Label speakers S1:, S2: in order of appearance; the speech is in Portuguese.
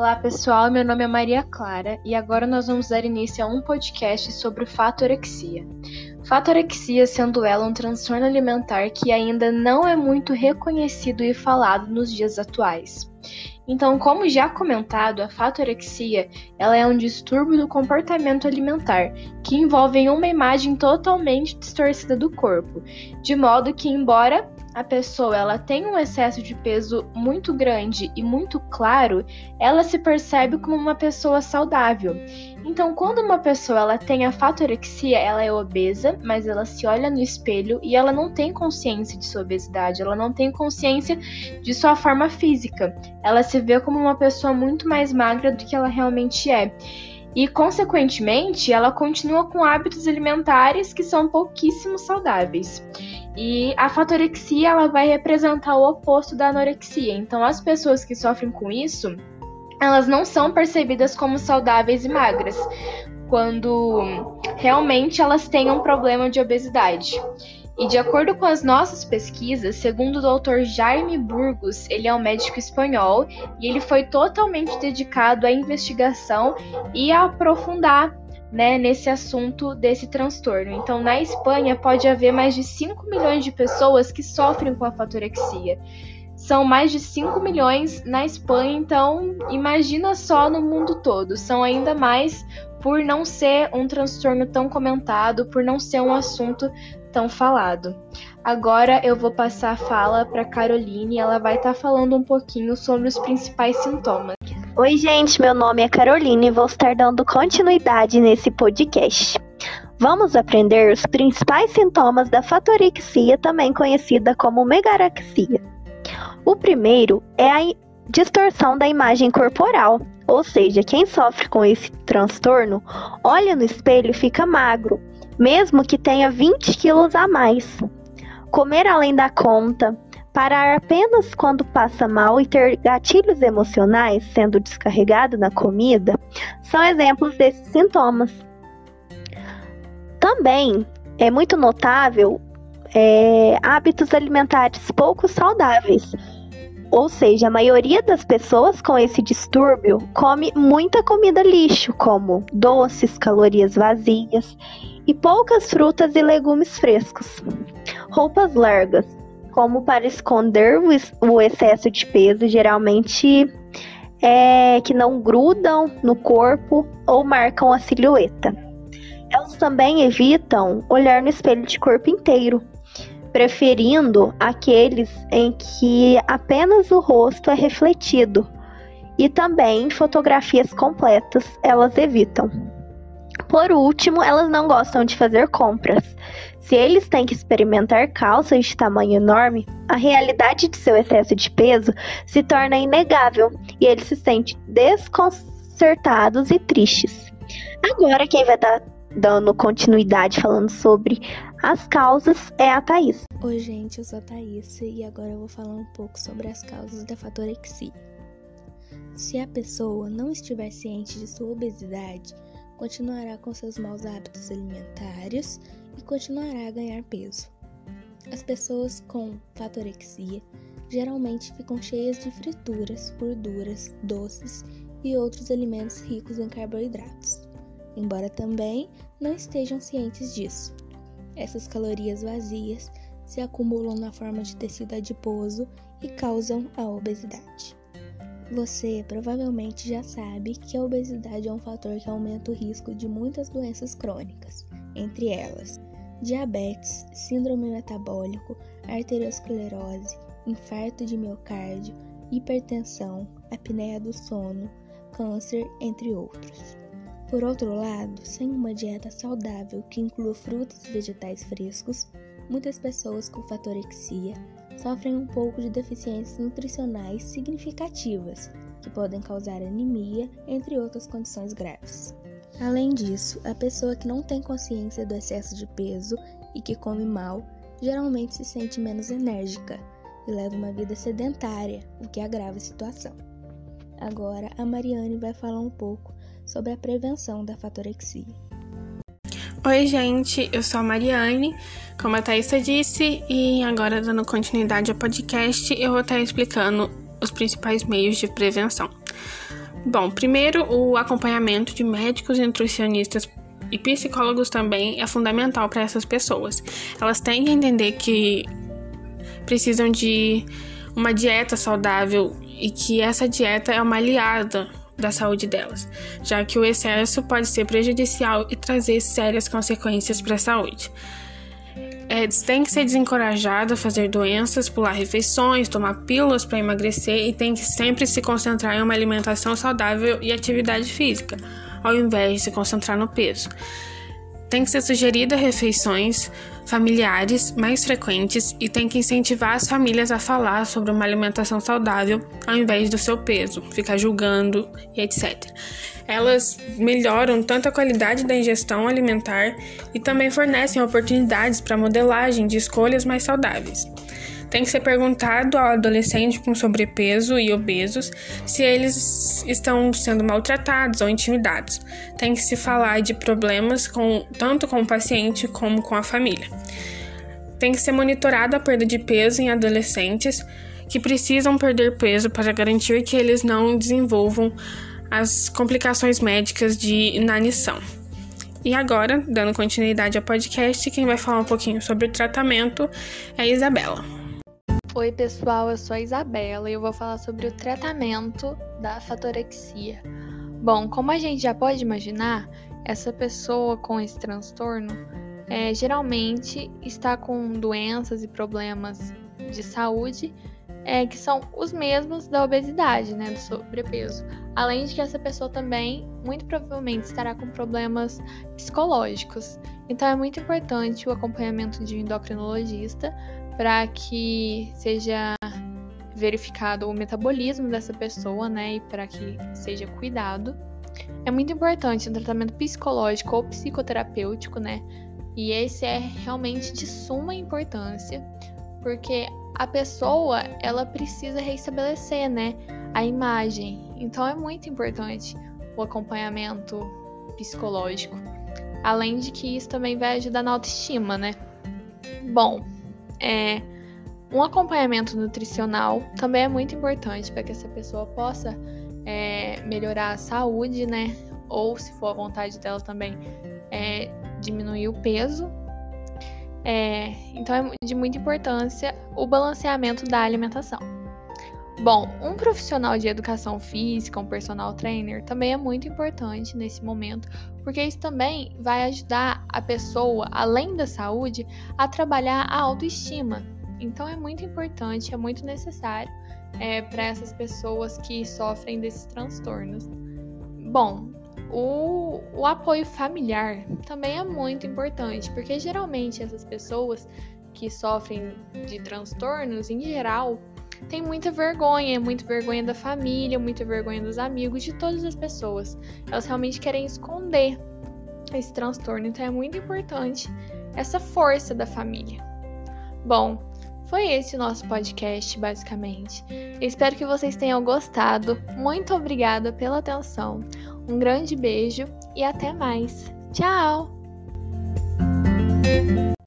S1: Olá pessoal, meu nome é Maria Clara e agora nós vamos dar início a um podcast sobre fatorexia. Fatorexia sendo ela um transtorno alimentar que ainda não é muito reconhecido e falado nos dias atuais. Então, como já comentado, a fatorexia ela é um distúrbio do comportamento alimentar que envolve uma imagem totalmente distorcida do corpo, de modo que, embora a pessoa ela tem um excesso de peso muito grande e muito claro, ela se percebe como uma pessoa saudável. Então, quando uma pessoa ela tem a fatorexia, ela é obesa, mas ela se olha no espelho e ela não tem consciência de sua obesidade, ela não tem consciência de sua forma física. Ela se vê como uma pessoa muito mais magra do que ela realmente é e, consequentemente, ela continua com hábitos alimentares que são pouquíssimo saudáveis. E a fatorexia ela vai representar o oposto da anorexia. Então, as pessoas que sofrem com isso, elas não são percebidas como saudáveis e magras, quando realmente elas têm um problema de obesidade. E de acordo com as nossas pesquisas, segundo o Dr. Jaime Burgos, ele é um médico espanhol e ele foi totalmente dedicado à investigação e a aprofundar né, nesse assunto desse transtorno. Então, na Espanha, pode haver mais de 5 milhões de pessoas que sofrem com a fatorexia. São mais de 5 milhões na Espanha, então imagina só no mundo todo. São ainda mais por não ser um transtorno tão comentado, por não ser um assunto tão falado. Agora eu vou passar a fala para Caroline, ela vai estar tá falando um pouquinho sobre os principais sintomas.
S2: Oi, gente, meu nome é Caroline e vou estar dando continuidade nesse podcast. Vamos aprender os principais sintomas da fatorexia, também conhecida como megaraxia. O primeiro é a distorção da imagem corporal, ou seja, quem sofre com esse transtorno olha no espelho e fica magro, mesmo que tenha 20 quilos a mais. Comer além da conta, parar apenas quando passa mal e ter gatilhos emocionais sendo descarregado na comida são exemplos desses sintomas. Também é muito notável é, hábitos alimentares pouco saudáveis, ou seja, a maioria das pessoas com esse distúrbio come muita comida lixo, como doces, calorias vazias e poucas frutas e legumes frescos. Roupas largas, como para esconder o excesso de peso, geralmente é, que não grudam no corpo ou marcam a silhueta. Elas também evitam olhar no espelho de corpo inteiro, preferindo aqueles em que apenas o rosto é refletido. E também fotografias completas elas evitam. Por último, elas não gostam de fazer compras. Se eles têm que experimentar calças de tamanho enorme, a realidade de seu excesso de peso se torna inegável e eles se sentem desconcertados e tristes. Agora, quem vai estar dando continuidade falando sobre as causas é a Thaís.
S3: Oi, gente, eu sou a Thaís e agora eu vou falar um pouco sobre as causas da fatorexia. Se a pessoa não estiver ciente de sua obesidade, continuará com seus maus hábitos alimentares e continuará a ganhar peso. As pessoas com fatorexia geralmente ficam cheias de frituras, gorduras, doces e outros alimentos ricos em carboidratos, embora também não estejam cientes disso. Essas calorias vazias se acumulam na forma de tecido adiposo e causam a obesidade. Você provavelmente já sabe que a obesidade é um fator que aumenta o risco de muitas doenças crônicas, entre elas diabetes, síndrome metabólico, arteriosclerose, infarto de miocárdio, hipertensão, apneia do sono, câncer, entre outros. Por outro lado, sem uma dieta saudável que inclua frutas e vegetais frescos, muitas pessoas com fatorexia sofrem um pouco de deficiências nutricionais significativas, que podem causar anemia, entre outras condições graves. Além disso, a pessoa que não tem consciência do excesso de peso e que come mal geralmente se sente menos enérgica e leva uma vida sedentária, o que agrava a situação. Agora, a Mariane vai falar um pouco sobre a prevenção da fatorexia.
S4: Oi, gente, eu sou a Mariane, como a Thaisa disse, e agora dando continuidade ao podcast, eu vou estar explicando os principais meios de prevenção. Bom, primeiro, o acompanhamento de médicos e nutricionistas e psicólogos também é fundamental para essas pessoas. Elas têm que entender que precisam de uma dieta saudável e que essa dieta é uma aliada da saúde delas, já que o excesso pode ser prejudicial e trazer sérias consequências para a saúde. É, tem que ser desencorajado a fazer doenças, pular refeições, tomar pílulas para emagrecer e tem que sempre se concentrar em uma alimentação saudável e atividade física, ao invés de se concentrar no peso. Tem que ser sugerida refeições familiares mais frequentes e tem que incentivar as famílias a falar sobre uma alimentação saudável ao invés do seu peso, ficar julgando e etc. Elas melhoram tanto a qualidade da ingestão alimentar e também fornecem oportunidades para modelagem de escolhas mais saudáveis. Tem que ser perguntado ao adolescente com sobrepeso e obesos se eles estão sendo maltratados ou intimidados. Tem que se falar de problemas com, tanto com o paciente como com a família. Tem que ser monitorada a perda de peso em adolescentes que precisam perder peso para garantir que eles não desenvolvam as complicações médicas de inanição. E agora, dando continuidade ao podcast, quem vai falar um pouquinho sobre o tratamento é a Isabela.
S5: Oi, pessoal, eu sou a Isabela e eu vou falar sobre o tratamento da fatorexia. Bom, como a gente já pode imaginar, essa pessoa com esse transtorno é, geralmente está com doenças e problemas de saúde é, que são os mesmos da obesidade, né, do sobrepeso. Além de que essa pessoa também, muito provavelmente, estará com problemas psicológicos. Então é muito importante o acompanhamento de um endocrinologista para que seja verificado o metabolismo dessa pessoa, né, e para que seja cuidado. É muito importante o tratamento psicológico ou psicoterapêutico, né? E esse é realmente de suma importância, porque a pessoa, ela precisa reestabelecer, né, a imagem. Então é muito importante o acompanhamento psicológico. Além de que isso também vai ajudar na autoestima, né? Bom, é, um acompanhamento nutricional também é muito importante para que essa pessoa possa é, melhorar a saúde, né? Ou, se for a vontade dela também, é, diminuir o peso. É, então, é de muita importância o balanceamento da alimentação. Bom, um profissional de educação física, um personal trainer, também é muito importante nesse momento, porque isso também vai ajudar a pessoa, além da saúde, a trabalhar a autoestima. Então é muito importante, é muito necessário é, para essas pessoas que sofrem desses transtornos. Bom, o, o apoio familiar também é muito importante, porque geralmente essas pessoas que sofrem de transtornos, em geral, tem muita vergonha, muita vergonha da família, muita vergonha dos amigos, de todas as pessoas. Elas realmente querem esconder esse transtorno, então é muito importante essa força da família. Bom, foi esse o nosso podcast, basicamente. espero que vocês tenham gostado. Muito obrigada pela atenção. Um grande beijo e até mais. Tchau!